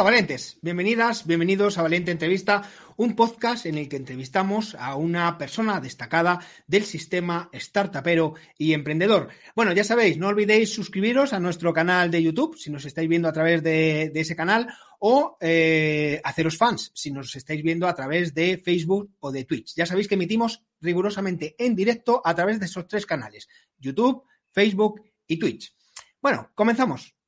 Hola valientes, bienvenidas, bienvenidos a Valiente Entrevista, un podcast en el que entrevistamos a una persona destacada del sistema startupero y emprendedor. Bueno, ya sabéis, no olvidéis suscribiros a nuestro canal de YouTube si nos estáis viendo a través de, ese canal o eh, haceros fans si nos estáis viendo a través de Facebook o de Twitch. Ya sabéis que emitimos rigurosamente en directo a través de esos tres canales, YouTube, Facebook y Twitch. Bueno, comenzamos.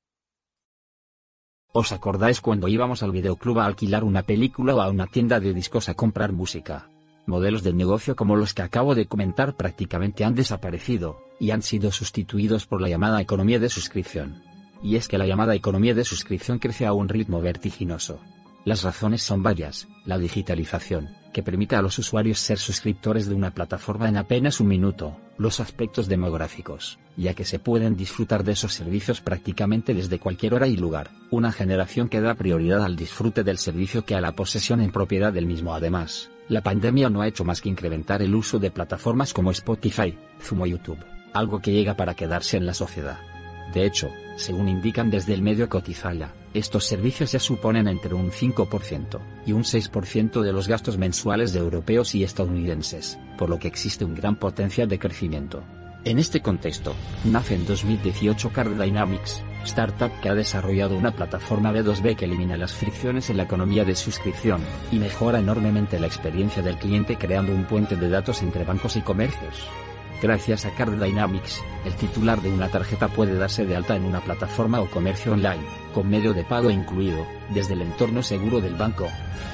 ¿Os acordáis cuando íbamos al videoclub a alquilar una película o a una tienda de discos a comprar música? Modelos de negocio como los que acabo de comentar prácticamente han desaparecido, y han sido sustituidos por la llamada economía de suscripción. Y es que la llamada economía de suscripción crece a un ritmo vertiginoso. Las razones son varias, la digitalización, que permite a los usuarios ser suscriptores de una plataforma en apenas un minuto, los aspectos demográficos, ya que se pueden disfrutar de esos servicios prácticamente desde cualquier hora y lugar, una generación que da prioridad al disfrute del servicio que a la posesión en propiedad del mismo además. La pandemia no ha hecho más que incrementar el uso de plataformas como Spotify, Zoom o YouTube, algo que llega para quedarse en la sociedad. De hecho, según indican desde el medio Cotizalla, estos servicios ya suponen entre un 5% y un 6% de los gastos mensuales de europeos y estadounidenses, por lo que existe un gran potencial de crecimiento. En este contexto, nace en 2018 Card Dynamics, startup que ha desarrollado una plataforma B2B que elimina las fricciones en la economía de suscripción y mejora enormemente la experiencia del cliente creando un puente de datos entre bancos y comercios. Gracias a Card Dynamics, el titular de una tarjeta puede darse de alta en una plataforma o comercio online, con medio de pago incluido, desde el entorno seguro del banco.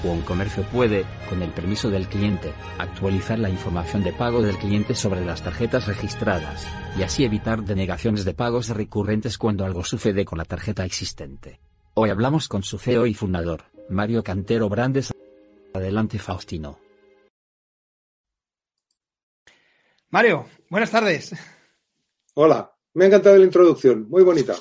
O un comercio puede, con el permiso del cliente, actualizar la información de pago del cliente sobre las tarjetas registradas, y así evitar denegaciones de pagos recurrentes cuando algo sucede con la tarjeta existente. Hoy hablamos con su CEO y fundador, Mario Cantero Brandes. Adelante Faustino. Mario, buenas tardes. Hola, me ha encantado la introducción, muy bonita.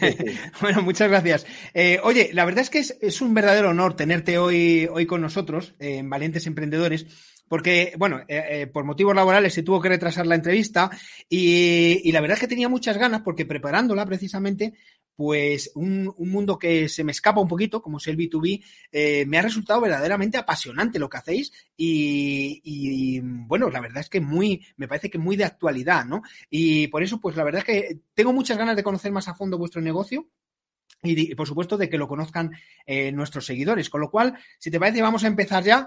bueno, muchas gracias. Eh, oye, la verdad es que es, un verdadero honor tenerte hoy, hoy con nosotros eh, en Valientes Emprendedores porque, bueno, eh, por motivos laborales se tuvo que retrasar la entrevista y, y, la verdad es que tenía muchas ganas porque preparándola precisamente pues un, mundo que se me escapa un poquito, como es el B2B, eh, me ha resultado verdaderamente apasionante lo que hacéis y, bueno, la verdad es que muy, me parece que muy de actualidad, ¿no? Y por eso, pues la verdad es que tengo muchas ganas de conocer más a fondo vuestro negocio. Y, por supuesto de que lo conozcan eh, nuestros seguidores. Con lo cual, si te parece, vamos a empezar ya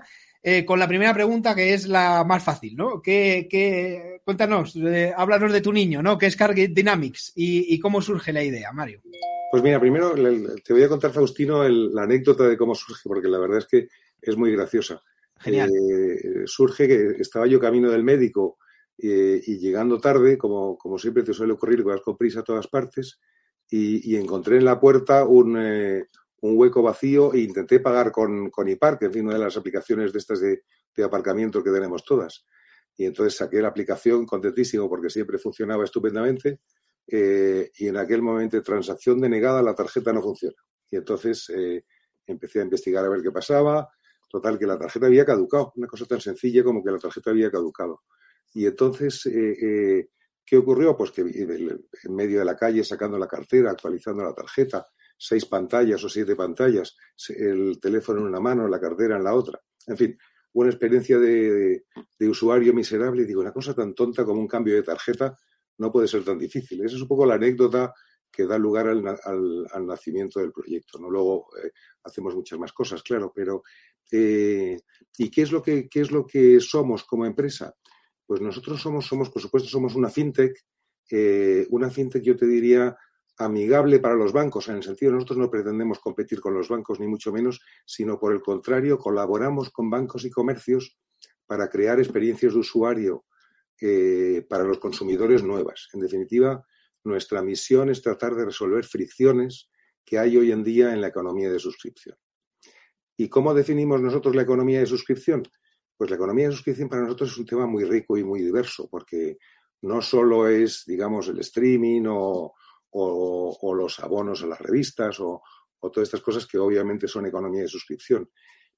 eh, con la primera pregunta que es la más fácil, ¿no? ¿Qué, cuéntanos, eh, háblanos de tu niño, ¿no? ¿Qué es Carget Dynamics y, cómo surge la idea, Mario? Pues mira, primero te voy a contar, Faustino, la anécdota de cómo surge, porque la verdad es que es muy graciosa. Genial. Eh, surge que estaba yo camino del médico y llegando tarde, como, como siempre te suele ocurrir, vas con prisa a todas partes, y, encontré en la puerta un, un hueco vacío e intenté pagar con, con IPAR, que en fin, una de las aplicaciones de estas de, aparcamiento que tenemos todas. Y entonces saqué la aplicación contentísimo porque siempre funcionaba estupendamente. Eh, y en aquel momento, transacción denegada, la tarjeta no funciona. Y entonces eh, empecé a investigar a ver qué pasaba. Total, que la tarjeta había caducado. Una cosa tan sencilla como que la tarjeta había caducado. Y entonces, eh, ¿qué ocurrió? Pues que en medio de la calle, sacando la cartera, actualizando la tarjeta, seis pantallas o siete pantallas, el teléfono en una mano, la cartera en la otra. En fin, una experiencia de, usuario miserable y digo, una cosa tan tonta como un cambio de tarjeta no puede ser tan difícil. Esa es un poco la anécdota que da lugar al, nacimiento del proyecto. ¿no? Luego eh, hacemos muchas más cosas, claro, pero eh, ¿y qué es, lo que, qué es lo que somos como empresa? Pues nosotros somos, somos por supuesto, somos una fintech, eh, una fintech yo te diría amigable para los bancos, en el sentido de nosotros no pretendemos competir con los bancos, ni mucho menos, sino por el contrario, colaboramos con bancos y comercios para crear experiencias de usuario para los consumidores nuevas. En definitiva, nuestra misión es tratar de resolver fricciones que hay hoy en día en la economía de suscripción. ¿Y cómo definimos nosotros la economía de suscripción? Pues la economía de suscripción para nosotros es un tema muy rico y muy diverso, porque no solo es, digamos, el streaming o, los abonos a las revistas o, todas estas cosas que obviamente son economía de suscripción,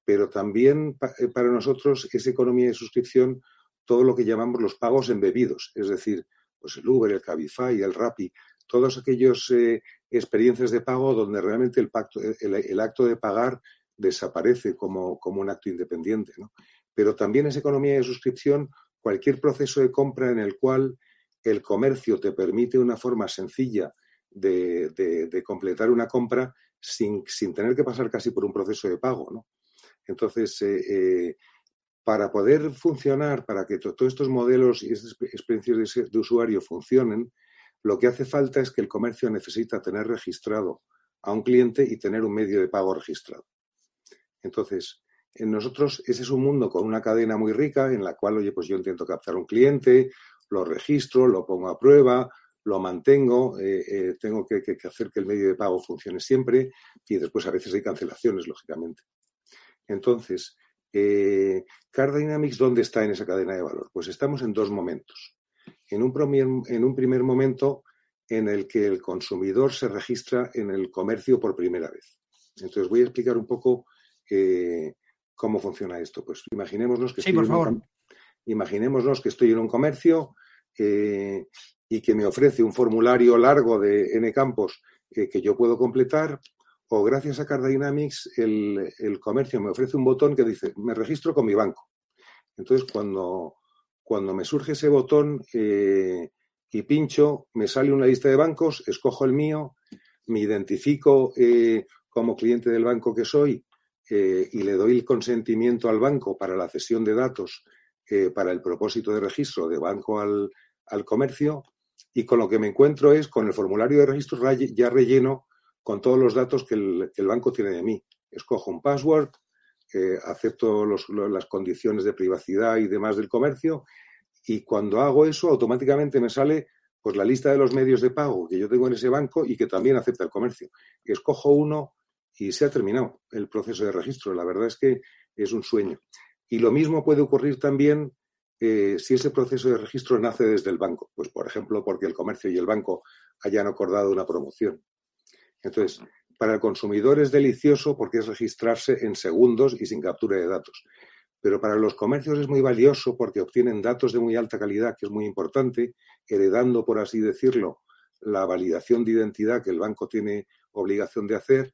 pero también eh, para nosotros es economía de suscripción todo lo que llamamos los pagos embebidos, es decir, pues el Uber, el Cabify, el Rappi, todos aquellos eh, experiencias de pago donde realmente el, pacto, el, acto de pagar desaparece como, como, un acto independiente. ¿no? Pero también es economía de suscripción cualquier proceso de compra en el cual el comercio te permite una forma sencilla de, de, completar una compra sin, sin, tener que pasar casi por un proceso de pago. ¿no? Entonces, eh, eh, para poder funcionar, para que todos estos modelos y estas experiencias de, usuario funcionen, lo que hace falta es que el comercio necesita tener registrado a un cliente y tener un medio de pago registrado. Entonces, en nosotros ese es un mundo con una cadena muy rica en la cual, oye, pues yo intento captar un cliente, lo registro, lo pongo a prueba, lo mantengo, eh, eh, tengo que, que, hacer que el medio de pago funcione siempre y después a veces hay cancelaciones, lógicamente. Entonces, eh, Car Dynamics, ¿dónde está en esa cadena de valor? Pues estamos en dos momentos. En un, en un primer momento en el que el consumidor se registra en el comercio por primera vez. Entonces voy a explicar un poco cómo funciona esto. Pues imaginémonos que, estoy, En imaginémonos que estoy en un comercio eh, y que me ofrece un formulario largo de N campos eh, que yo puedo completar o gracias a Card Dynamics el, el, comercio me ofrece un botón que dice me registro con mi banco. Entonces cuando, cuando me surge ese botón eh, y pincho, me sale una lista de bancos, escojo el mío, me identifico como cliente del banco que soy y le doy el consentimiento al banco para la cesión de datos para el propósito de registro de banco al, al comercio y con lo que me encuentro es con el formulario de registro ya relleno con todos los datos que el, banco tiene de mí. Escojo un password, eh, acepto las condiciones de privacidad y demás del comercio y cuando hago eso automáticamente me sale pues la lista de los medios de pago que yo tengo en ese banco y que también acepta el comercio. Escojo uno y se ha terminado el proceso de registro. La verdad es que es un sueño. Y lo mismo puede ocurrir también eh, si ese proceso de registro nace desde el banco. Pues, por ejemplo, porque el comercio y el banco hayan acordado una promoción. Entonces, para el consumidor es delicioso porque es registrarse en segundos y sin captura de datos. Pero para los comercios es muy valioso porque obtienen datos de muy alta calidad, que es muy importante, heredando, por así decirlo, la validación de identidad que el banco tiene obligación de hacer.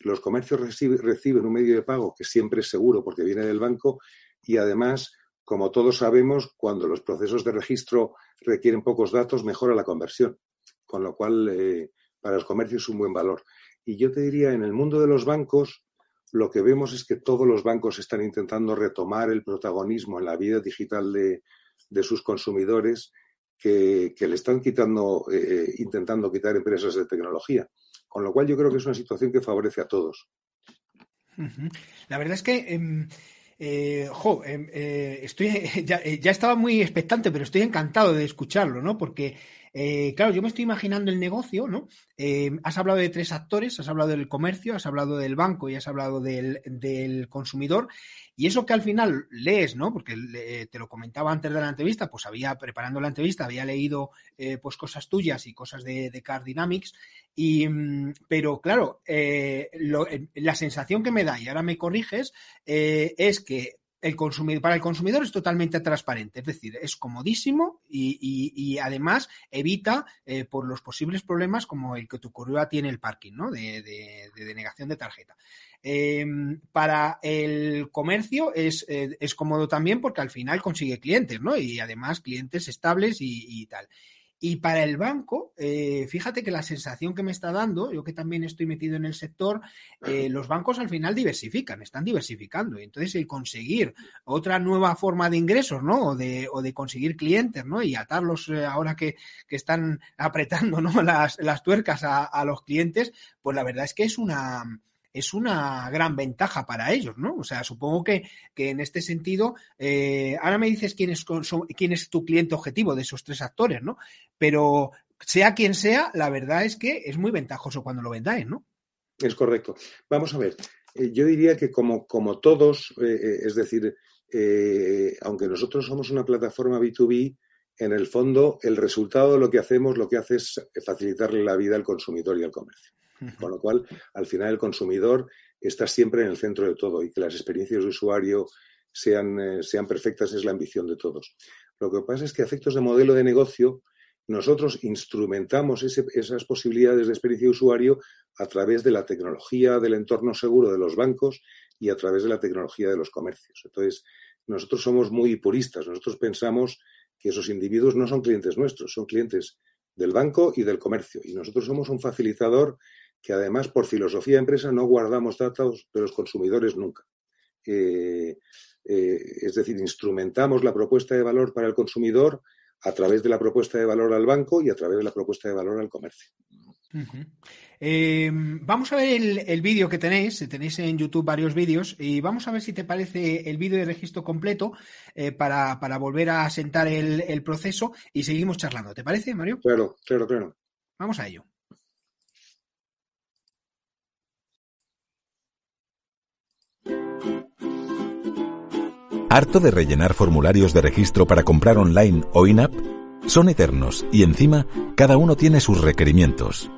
Los comercios reciben un medio de pago que siempre es seguro porque viene del banco y además, como todos sabemos, cuando los procesos de registro requieren pocos datos, mejora la conversión. Con lo cual, eh, para los comercios es un buen valor. Y yo te diría, en el mundo de los bancos, lo que vemos es que todos los bancos están intentando retomar el protagonismo en la vida digital de, sus consumidores que, le están quitando, eh, intentando quitar empresas de tecnología. Con lo cual yo creo que es una situación que favorece a todos. La verdad es que... Em, eh, jo, em, eh, estoy, ya, ya, estaba muy expectante, pero estoy encantado de escucharlo, ¿no? Porque eh, claro, yo me estoy imaginando el negocio, ¿no? Eh, has hablado de tres actores, has hablado del comercio, has hablado del banco y has hablado del, consumidor. Y eso que al final lees, ¿no? Porque te lo comentaba antes de la entrevista, pues había, preparando la entrevista, había leído eh, pues cosas tuyas y cosas de, de Dynamics. Y, mm, pero claro, la sensación que me da, y ahora me corriges, es que el consumidor, para el consumidor es totalmente transparente, es decir, es comodísimo y, además evita eh, por los posibles problemas como el que te ocurrió a ti en el parking, ¿no? De, denegación de tarjeta. Em, para el comercio es, eh, es, cómodo también porque al final consigue clientes, ¿no? Y además clientes estables y tal. Y para el banco, eh, fíjate que la sensación que me está dando, yo que también estoy metido en el sector, eh, los bancos al final diversifican, están diversificando. Entonces el conseguir otra nueva forma de ingresos, ¿no? O de, o de conseguir clientes, ¿no? Y atarlos eh, ahora que, que, están apretando, ¿no? Las, las tuercas a los clientes, pues la verdad es que es una, es una gran ventaja para ellos, ¿no? O sea, supongo que, que en este sentido, eh, ahora me dices quién es, quién es tu cliente objetivo de esos tres actores, ¿no? Pero sea quien sea, la verdad es que es muy ventajoso cuando lo vendáis, ¿no? Es correcto. Vamos a ver, eh, yo diría que como, como todos, eh, es decir, aunque nosotros somos una plataforma B2B, en el fondo el resultado de lo que hacemos lo que hace es facilitarle la vida al consumidor y al comercio. Con lo cual, al final, el consumidor está siempre en el centro de todo y que las experiencias de usuario sean, eh, sean perfectas es la ambición de todos. Lo que pasa es que a efectos de modelo de negocio, nosotros instrumentamos esas posibilidades de experiencia de usuario a través de la tecnología del entorno seguro de los bancos y a través de la tecnología de los comercios. Entonces, nosotros somos muy puristas. Nosotros pensamos que esos individuos no son clientes nuestros, son clientes del banco y del comercio. Y nosotros somos un facilitador que además por filosofía de empresa no guardamos datos de los consumidores nunca. Eh, eh, es decir, instrumentamos la propuesta de valor para el consumidor a través de la propuesta de valor al banco y a través de la propuesta de valor al comercio. Eh, vamos a ver el, vídeo que tenéis, tenéis en YouTube varios vídeos y vamos a ver si te parece el vídeo de registro completo para, volver a sentar el, el proceso y seguimos charlando. ¿Te parece, Mario? Claro, claro, claro. Vamos a ello. ¿Harto de rellenar formularios de registro para comprar online o in-app? Son eternos y encima cada uno tiene sus requerimientos.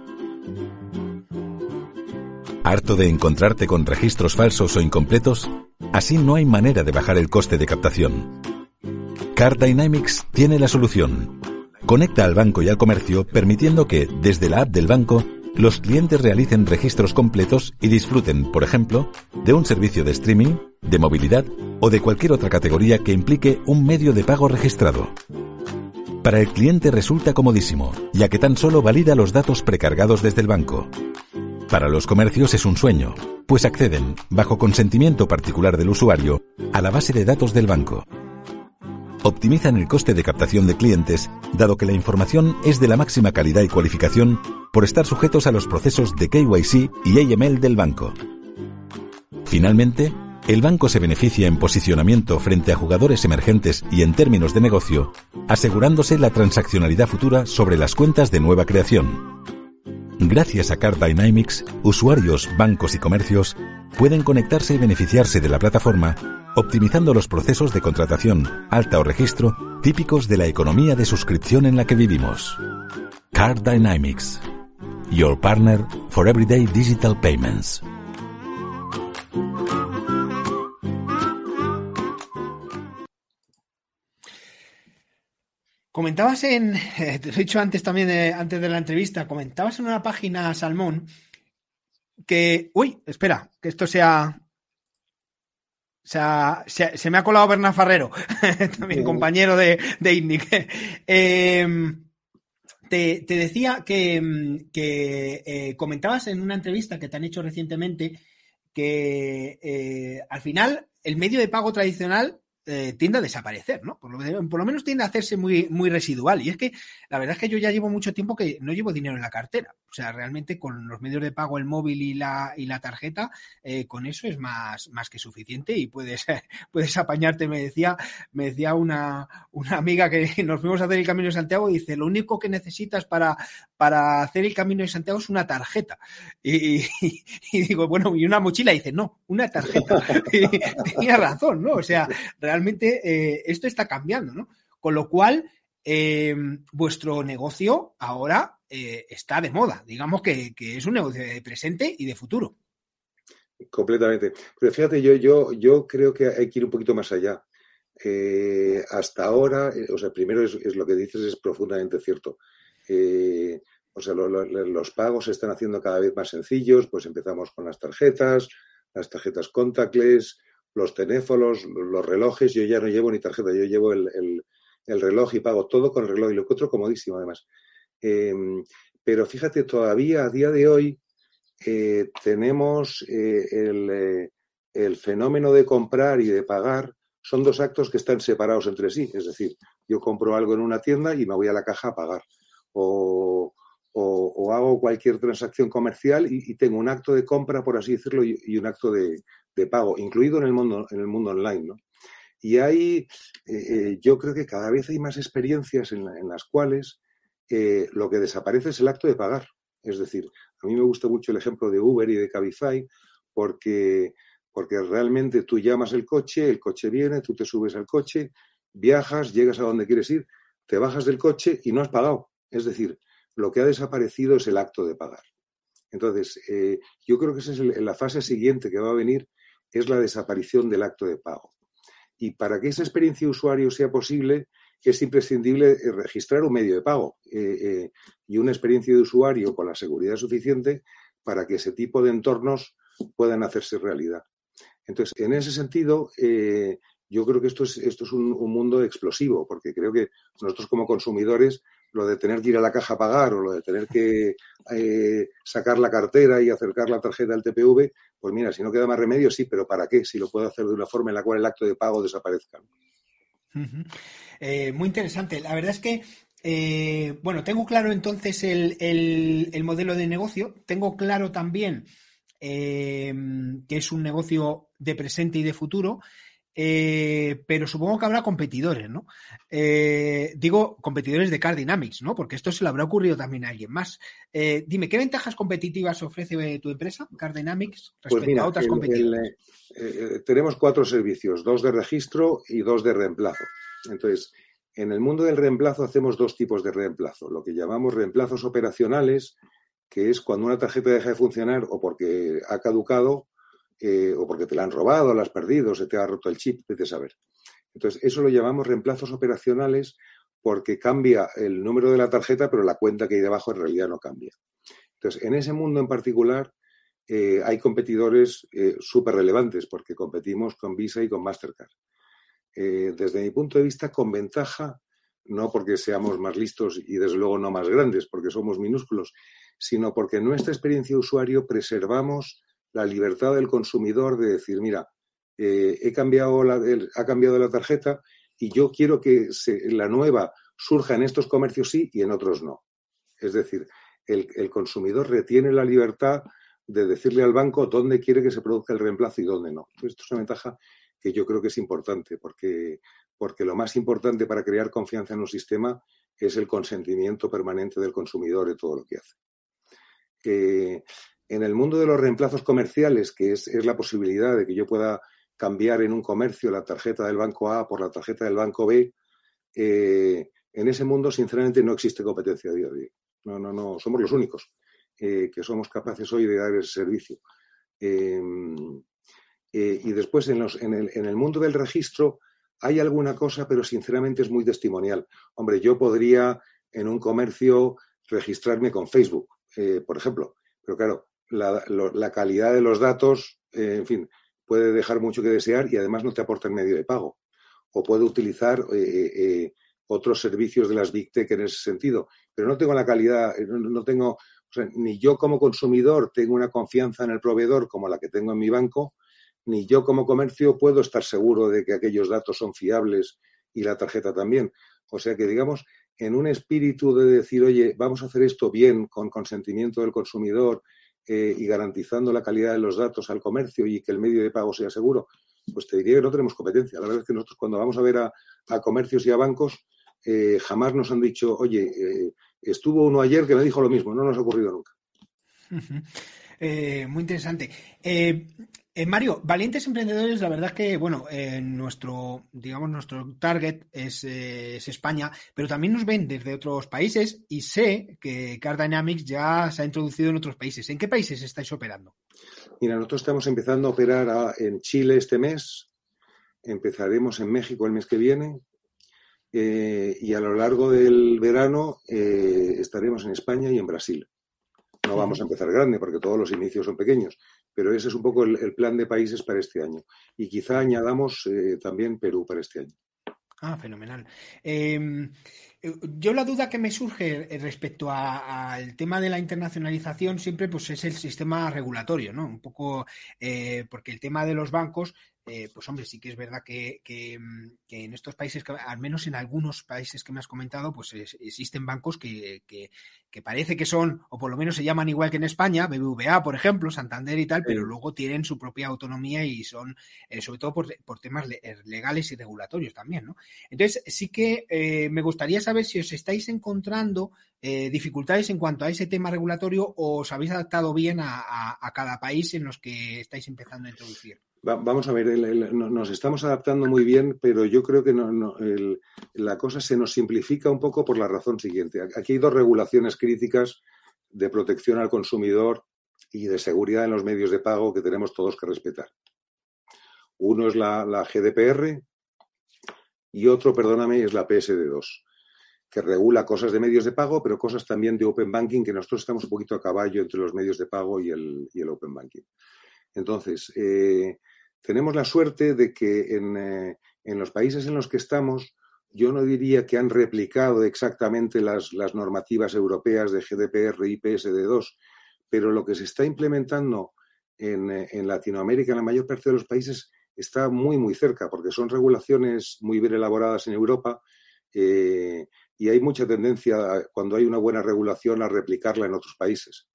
¿Harto de encontrarte con registros falsos o incompletos? Así no hay manera de bajar el coste de captación. Card Dynamics tiene la solución. Conecta al banco y al comercio permitiendo que, desde la app del banco, los clientes realicen registros completos y disfruten, por ejemplo, de un servicio de streaming, de movilidad o de cualquier otra categoría que implique un medio de pago registrado. Para el cliente resulta comodísimo, ya que tan solo valida los datos precargados desde el banco. Para los comercios es un sueño, pues acceden, bajo consentimiento particular del usuario, a la base de datos del banco optimizan el coste de captación de clientes, dado que la información es de la máxima calidad y cualificación por estar sujetos a los procesos de KYC y AML del banco. Finalmente, el banco se beneficia en posicionamiento frente a jugadores emergentes y en términos de negocio, asegurándose la transaccionalidad futura sobre las cuentas de nueva creación. Gracias a Card Dynamics, usuarios, bancos y comercios pueden conectarse y beneficiarse de la plataforma optimizando los procesos de contratación, alta o registro típicos de la economía de suscripción en la que vivimos. Card Dynamics, your partner for everyday digital payments. Comentabas en, te he dicho antes también, eh, antes de la entrevista, comentabas en una página Salmón que, uy, espera, que esto sea, o sea, se, me ha colado Bernard Farrero, también compañero de, de INNIC. Em, te, decía que, eh, comentabas en una entrevista que te han hecho recientemente que eh, al final el medio de pago tradicional eh, tiende a desaparecer, ¿no? Por lo, menos tiende a hacerse muy, muy residual. Y es que la verdad es que yo ya llevo mucho tiempo que no llevo dinero en la cartera. O sea, realmente con los medios de pago, el móvil y la, y la tarjeta, eh, con eso es más, más que suficiente y puedes, puedes apañarte. Me decía, me decía una, una amiga que nos fuimos a hacer el Camino de Santiago y dice, lo único que necesitas para, para hacer el Camino de Santiago es una tarjeta. Y, digo, bueno, y una mochila. Dice, no, una tarjeta. Y tenía razón, ¿no? O sea, realmente eh, esto está cambiando, ¿no? Con lo cual, eh, vuestro negocio ahora eh, está de moda. Digamos que, es un negocio de presente y de futuro. Completamente. Pero fíjate, yo, yo, yo creo que hay que ir un poquito más allá. Hasta ahora, o sea, primero es, lo que dices es profundamente cierto. O sea, los pagos se están haciendo cada vez más sencillos, pues empezamos con las tarjetas, las tarjetas contactless, los teléfonos, los relojes. Yo ya no llevo ni tarjeta, yo llevo el, el, reloj y pago todo con el reloj y lo encuentro comodísimo además. Em, pero fíjate, todavía a día de hoy tenemos el, el fenómeno de comprar y de pagar son dos actos que están separados entre sí. Es decir, yo compro algo en una tienda y me voy a la caja a pagar. O, hago cualquier transacción comercial y, tengo un acto de compra, por así decirlo, y, un acto de, pago, incluido en el mundo, en el mundo online. ¿no? Y hay, eh, eh, yo creo que cada vez hay más experiencias en, las cuales eh, lo que desaparece es el acto de pagar. Es decir, a mí me gusta mucho el ejemplo de Uber y de Cabify porque porque realmente tú llamas el coche, el coche viene, tú te subes al coche, viajas, llegas a donde quieres ir, te bajas del coche y no has pagado. Es decir, lo que ha desaparecido es el acto de pagar. Entonces, eh, yo creo que esa es la fase siguiente que va a venir, es la desaparición del acto de pago. Y para que esa experiencia de usuario sea posible, es imprescindible eh, registrar un medio de pago eh, y una experiencia de usuario con la seguridad suficiente para que ese tipo de entornos puedan hacerse realidad. Entonces, en ese sentido, eh, yo creo que esto es, esto es un, mundo explosivo, porque creo que nosotros como consumidores, lo de tener que ir a la caja a pagar o lo de tener que eh, sacar la cartera y acercar la tarjeta al TPV, pues mira, si no queda más remedio, sí, pero ¿para qué? Si lo puedo hacer de una forma en la cual el acto de pago desaparezca. Eh, muy interesante. La verdad es que, bueno, tengo claro entonces el, el modelo de negocio, tengo claro también que es un negocio de presente y de futuro, eh, pero supongo que habrá competidores, ¿no? Eh, digo, competidores de Car Dynamics, ¿no? Porque esto se le habrá ocurrido también a alguien más. Eh, dime, ¿qué ventajas competitivas ofrece tu empresa, Car Dynamics, pues respecto a otras competidoras? tenemos cuatro servicios, dos de registro y dos de reemplazo. Entonces, en el mundo del reemplazo hacemos dos tipos de reemplazo, lo que llamamos reemplazos operacionales, que es cuando una tarjeta deja de funcionar o porque ha caducado eh, o porque te la han robado, la has perdido, se te ha roto el chip, de saber. Entonces, eso lo llamamos reemplazos operacionales porque cambia el número de la tarjeta, pero la cuenta que hay debajo en realidad no cambia. Entonces, en ese mundo en particular eh, hay competidores eh, súper relevantes porque competimos con Visa y con Mastercard. desde mi punto de vista, con ventaja, no porque seamos más listos y desde luego no más grandes, porque somos minúsculos, sino porque en nuestra experiencia de usuario preservamos la libertad del consumidor de decir, mira, eh, he cambiado la, ha cambiado la tarjeta y yo quiero que la nueva surja en estos comercios sí y en otros no. Es decir, el, consumidor retiene la libertad de decirle al banco dónde quiere que se produzca el reemplazo y dónde no. esto es una ventaja que yo creo que es importante, porque, porque lo más importante para crear confianza en un sistema es el consentimiento permanente del consumidor de todo lo que hace que en el mundo de los reemplazos comerciales, que es, la posibilidad de que yo pueda cambiar en un comercio la tarjeta del banco A por la tarjeta del banco B, eh, en ese mundo, sinceramente, no existe competencia a día. No, no, no, somos los únicos eh, que somos capaces hoy de dar ese servicio. Em, eh, y después, en, el, mundo del registro, hay alguna cosa, pero sinceramente es muy testimonial. Hombre, yo podría en un comercio registrarme con Facebook, por ejemplo. Pero claro, la, calidad de los datos, eh, en fin, puede dejar mucho que desear y además no te aporta el medio de pago. O puede utilizar eh, otros servicios de las Big Tech en ese sentido. Pero no tengo la calidad, no, tengo, ni yo como consumidor tengo una confianza en el proveedor como la que tengo en mi banco, ni yo como comercio puedo estar seguro de que aquellos datos son fiables y la tarjeta también. O sea que, digamos, en un espíritu de decir, oye, vamos a hacer esto bien, con consentimiento del consumidor eh, y garantizando la calidad de los datos al comercio y que el medio de pago sea seguro, pues te diría que no tenemos competencia. La verdad es que nosotros cuando vamos a ver a, comercios y a bancos, eh, jamás nos han dicho, oye, eh, estuvo uno ayer que me dijo lo mismo, no nos ha ocurrido nunca. muy interesante. Mario, valientes emprendedores, la verdad es que, bueno, nuestro, digamos, nuestro target es, España, pero también nos ven desde otros países y sé que Car Dynamics ya se ha introducido en otros países. ¿En qué países estáis operando? Mira, nosotros estamos empezando a operar en Chile este mes, empezaremos en México el mes que viene eh, y a lo largo del verano eh, estaremos en España y en Brasil. No vamos a empezar grande porque todos los inicios son pequeños, pero ese es un poco el, plan de países para este año. Y quizá añadamos eh, también Perú para este año. Ah, fenomenal. Em, yo la duda que me surge respecto al tema de la internacionalización siempre pues es el sistema regulatorio, ¿no? Un poco porque el tema de los bancos eh, pues hombre, sí que es verdad que, mm, en estos países, al menos en algunos países que me has comentado, pues existen bancos que, parece que son, o por lo menos se llaman igual que en España, BBVA, por ejemplo, Santander y tal, pero luego tienen su propia autonomía y son, eh, sobre todo por, temas eh, legales y regulatorios también, ¿no? Entonces, sí que me gustaría saber si os estáis encontrando dificultades en cuanto a ese tema regulatorio o os habéis adaptado bien a cada país en los que estáis empezando a introducir vamos a ver, nos estamos adaptando muy bien, pero yo creo que no, la cosa se nos simplifica un poco por la razón siguiente. Aquí hay dos regulaciones críticas de protección al consumidor y de seguridad en los medios de pago que tenemos todos que respetar. Uno es la, GDPR y otro, perdóname, es la PSD2, que regula cosas de medios de pago, pero cosas también de Open Banking, que nosotros estamos un poquito a caballo entre los medios de pago y el, y el Open Banking. Entonces, eh, tenemos la suerte de que eh, en, los países en los que estamos, yo no diría que han replicado exactamente las, normativas europeas de GDPR y PSD2, pero lo que se está implementando en, eh, en, Latinoamérica, en la mayor parte de los países, está muy, muy cerca, porque son regulaciones muy bien elaboradas en Europa eh, y hay mucha tendencia, cuando hay una buena regulación, a replicarla en otros países.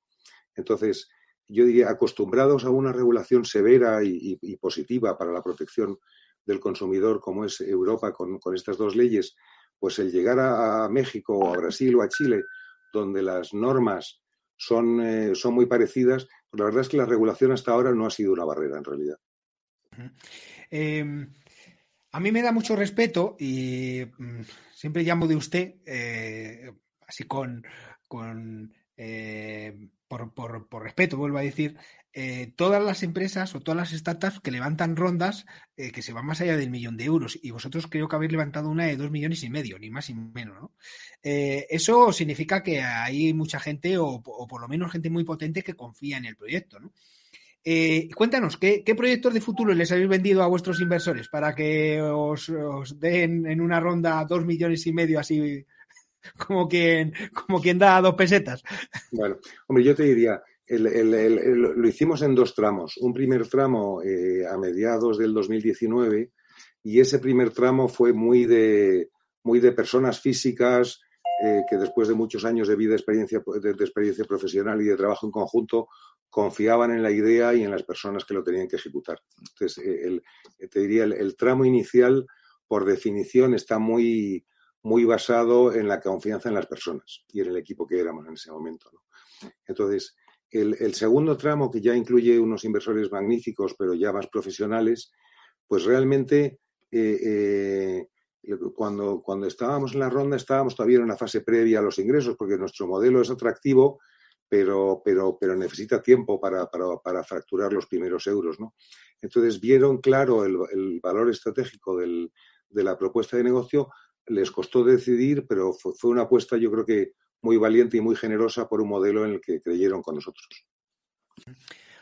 Entonces, yo diría, acostumbrados a una regulación severa y, positiva para la protección del consumidor, como es Europa con, estas dos leyes, pues el llegar a, México o a Brasil o a Chile, donde las normas son, eh, son muy parecidas, pues la verdad es que la regulación hasta ahora no ha sido una barrera en realidad. Em, a mí me da mucho respeto y mm, siempre llamo de usted, eh, así con, con eh, por, respeto, vuelvo a decir, eh, todas las empresas o todas las startups que levantan rondas eh, que se van más allá del millón de euros y vosotros creo que habéis levantado una de dos millones y medio, ni más ni menos, ¿no? Eso significa que hay mucha gente o, por lo menos gente muy potente que confía en el proyecto, ¿no? cuéntanos, ¿qué, ¿qué, proyectos de futuro les habéis vendido a vuestros inversores para que os, os den en una ronda dos millones y medio así como quien, como quien da dos pesetas. Bueno, hombre, yo te diría, lo hicimos en dos tramos. Un primer tramo eh, a mediados del 2019 y ese primer tramo fue muy de, muy de personas físicas eh, que después de muchos años de vida, experiencia, de, experiencia profesional y de trabajo en conjunto, confiaban en la idea y en las personas que lo tenían que ejecutar. Entonces, eh, te diría, el tramo inicial, por definición, está muy, muy basado en la confianza en las personas y en el equipo que éramos en ese momento. Entonces, el, segundo tramo, que ya incluye unos inversores magníficos, pero ya más profesionales, pues realmente eh, eh, cuando, cuando estábamos en la ronda estábamos todavía en una fase previa a los ingresos, porque nuestro modelo es atractivo, pero, pero, pero necesita tiempo para, para, fracturar los primeros euros. Entonces vieron claro el, valor estratégico de la propuesta de negocio, les costó decidir, pero fue, una apuesta yo creo que muy valiente y muy generosa por un modelo en el que creyeron con nosotros.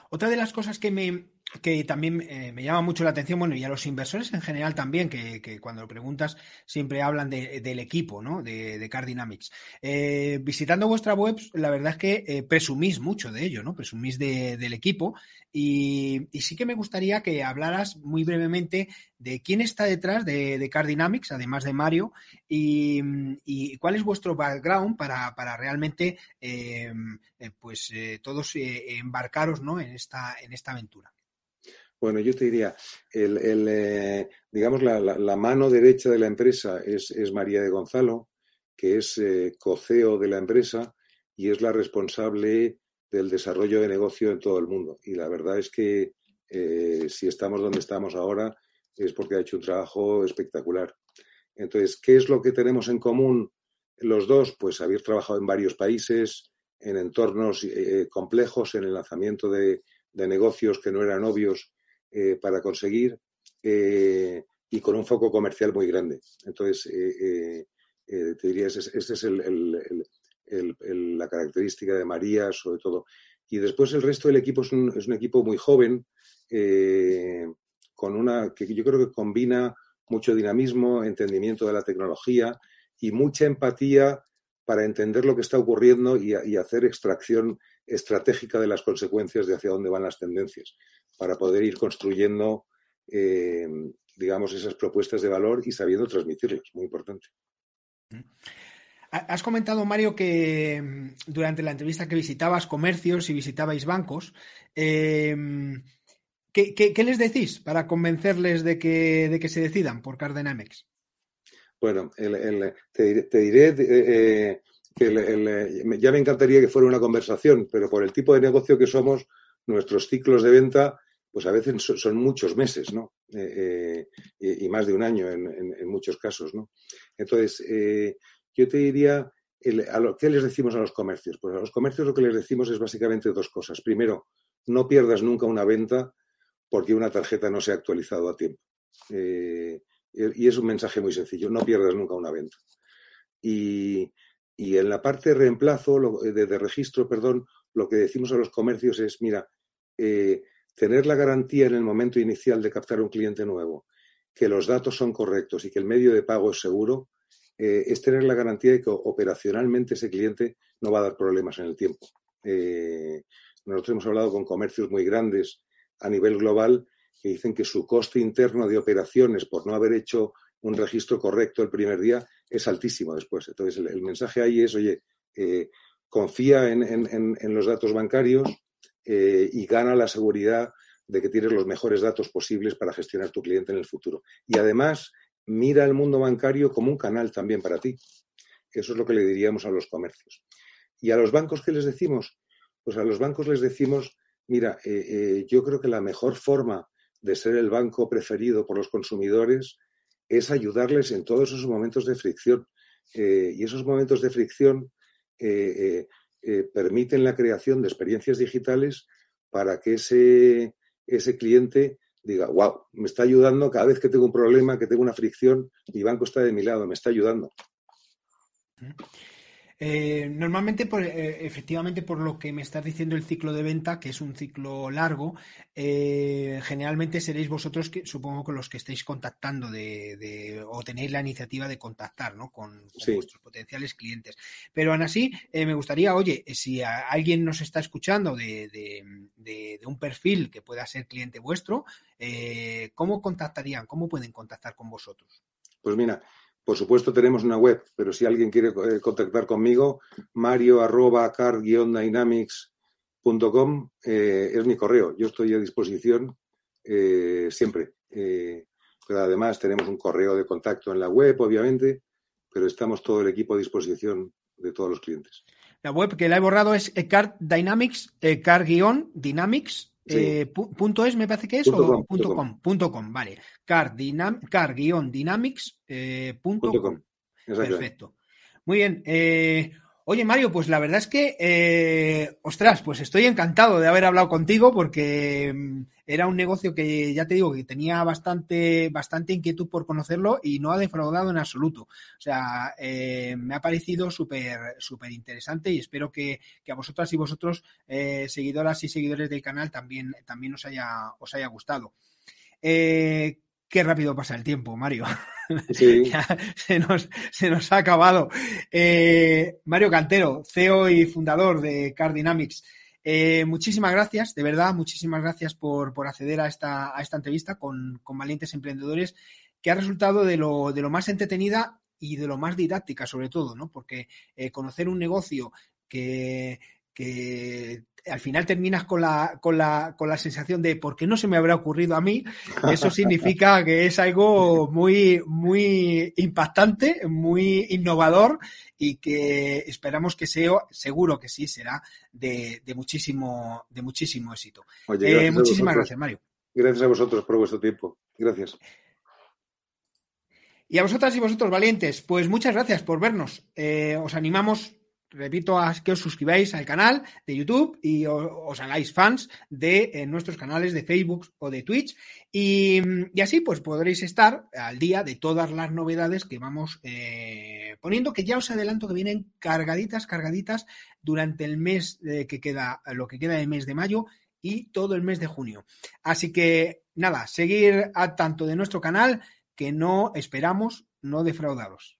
Otra de las cosas que me, que también eh, me llama mucho la atención, bueno, y a los inversores en general también, que, cuando lo preguntas siempre hablan del equipo, ¿no? De, de Car Dynamics. Eh, visitando vuestra web, la verdad es que eh, presumís mucho de ello, ¿no? Presumís del equipo y, sí que me gustaría que hablaras muy brevemente de quién está detrás de, de Car Dynamics, además de Mario, y, cuál es vuestro background para, para realmente, pues, todos embarcaros, ¿no? En esta, en esta aventura. Bueno, yo te diría, el, eh, digamos, la, mano derecha de la empresa es, María de Gonzalo, que es eh, coceo de la empresa y es la responsable del desarrollo de negocio en todo el mundo. Y la verdad es que eh, si estamos donde estamos ahora es porque ha hecho un trabajo espectacular. Entonces, ¿qué es lo que tenemos en común los dos? Pues haber trabajado en varios países, en entornos complejos, en el lanzamiento de negocios que no eran obvios eh, para conseguir eh, y con un foco comercial muy grande. Entonces, eh, te diría, esa es la característica de María, sobre todo. Y después el resto del equipo es un equipo muy joven, con una que yo creo que combina mucho dinamismo, entendimiento de la tecnología y mucha empatía para entender lo que está ocurriendo y, hacer extracción estratégica de las consecuencias de hacia dónde van las tendencias, para poder ir construyendo, eh, digamos, esas propuestas de valor y sabiendo transmitirlas. Muy importante. Has comentado, Mario, que mm, durante la entrevista que visitabas comercios y visitabais bancos, eh, ¿Qué, les decís para convencerles de que, de que se decidan por Cardynamics? Bueno, te, diré eh, que ya me encantaría que fuera una conversación, pero por el tipo de negocio que somos, nuestros ciclos de venta, pues a veces son, muchos meses, ¿no? Eh, eh, y, más de un año en, muchos casos, ¿no? Entonces, yo te diría, ¿qué les decimos a los comercios? Pues a los comercios lo que les decimos es básicamente dos cosas. Primero, no pierdas nunca una venta porque una tarjeta no se ha actualizado a tiempo. Eh, y es un mensaje muy sencillo, no pierdas nunca una venta. Y, en la parte de reemplazo, de, registro, perdón, lo que decimos a los comercios es, mira, eh, tener la garantía en el momento inicial de captar un cliente nuevo, que los datos son correctos y que el medio de pago es seguro, eh, es tener la garantía de que operacionalmente ese cliente no va a dar problemas en el tiempo. nosotros hemos hablado con comercios muy grandes a nivel global que dicen que su coste interno de operaciones por no haber hecho un registro correcto el primer día es altísimo después. Entonces, el, mensaje ahí es, oye, eh, confía en, los datos bancarios eh, y gana la seguridad de que tienes los mejores datos posibles para gestionar tu cliente en el futuro. Y además, mira el mundo bancario como un canal también para ti. Eso es lo que le diríamos a los comercios. ¿Y a los bancos qué les decimos? Pues a los bancos les decimos Mira, eh, eh, yo creo que la mejor forma de ser el banco preferido por los consumidores es ayudarles en todos esos momentos de fricción. Y esos momentos de fricción permiten la creación de experiencias digitales para que ese, ese cliente diga, wow, me está ayudando cada vez que tengo un problema, que tengo una fricción, mi banco está de mi lado, me está ayudando. Eh, normalmente, eh, efectivamente, por lo que me estás diciendo el ciclo de venta, que es un ciclo largo, eh, generalmente seréis vosotros, que, supongo, con los que estéis contactando de, o tenéis la iniciativa de contactar ¿no? con, vuestros potenciales clientes. Pero aún así, me gustaría, oye, si alguien nos está escuchando de, un perfil que pueda ser cliente vuestro, ¿cómo contactarían? ¿Cómo pueden contactar con vosotros? Pues mira, por supuesto tenemos una web, pero si alguien quiere eh, contactar conmigo, mario arroba dynamicscom eh, es mi correo. Yo estoy a disposición eh, siempre. pero además tenemos un correo de contacto en la web, obviamente, pero estamos todo el equipo a disposición de todos los clientes. La web que la he borrado es Card Dynamics, Eh, punto es, me parece que es, o punto com, punto com, vale. Car-dynamics.com. Eh, Perfecto. Muy bien. Eh, Oye, Mario, pues la verdad es que, eh, ostras, pues estoy encantado de haber hablado contigo porque mm, era un negocio que ya te digo que tenía bastante, bastante inquietud por conocerlo y no ha defraudado en absoluto. O sea, eh, me ha parecido súper, súper interesante y espero que, a vosotras y vosotros, eh, seguidoras y seguidores del canal, también, también os haya, os haya gustado. Eh, Qué rápido pasa el tiempo, Mario. se, nos, se, nos, ha acabado. Eh, Mario Cantero, CEO y fundador de Car Dynamics. Eh, muchísimas gracias, de verdad, muchísimas gracias por, acceder a esta, a esta entrevista con, valientes emprendedores, que ha resultado de lo, de lo más entretenida y de lo más didáctica, sobre todo, ¿no? Porque eh, conocer un negocio que, que al final terminas con la, con, la, con la sensación de ¿por qué no se me habrá ocurrido a mí? Eso significa que es algo muy, muy impactante, muy innovador y que esperamos que sea, seguro que sí, será de, muchísimo, de muchísimo éxito. Eh, muchísimas gracias, Mario. Gracias a vosotros por vuestro tiempo. Gracias. Y a vosotras y vosotros, valientes, pues muchas gracias por vernos. Eh, os animamos repito, a que os suscribáis al canal de YouTube y os, hagáis fans de eh, nuestros canales de Facebook o de Twitch. Y, así pues podréis estar al día de todas las novedades que vamos eh, poniendo, que ya os adelanto que vienen cargaditas, cargaditas durante el mes que queda, lo que queda del mes de mayo y todo el mes de junio. Así que nada, seguir a tanto de nuestro canal que no esperamos no defraudaros.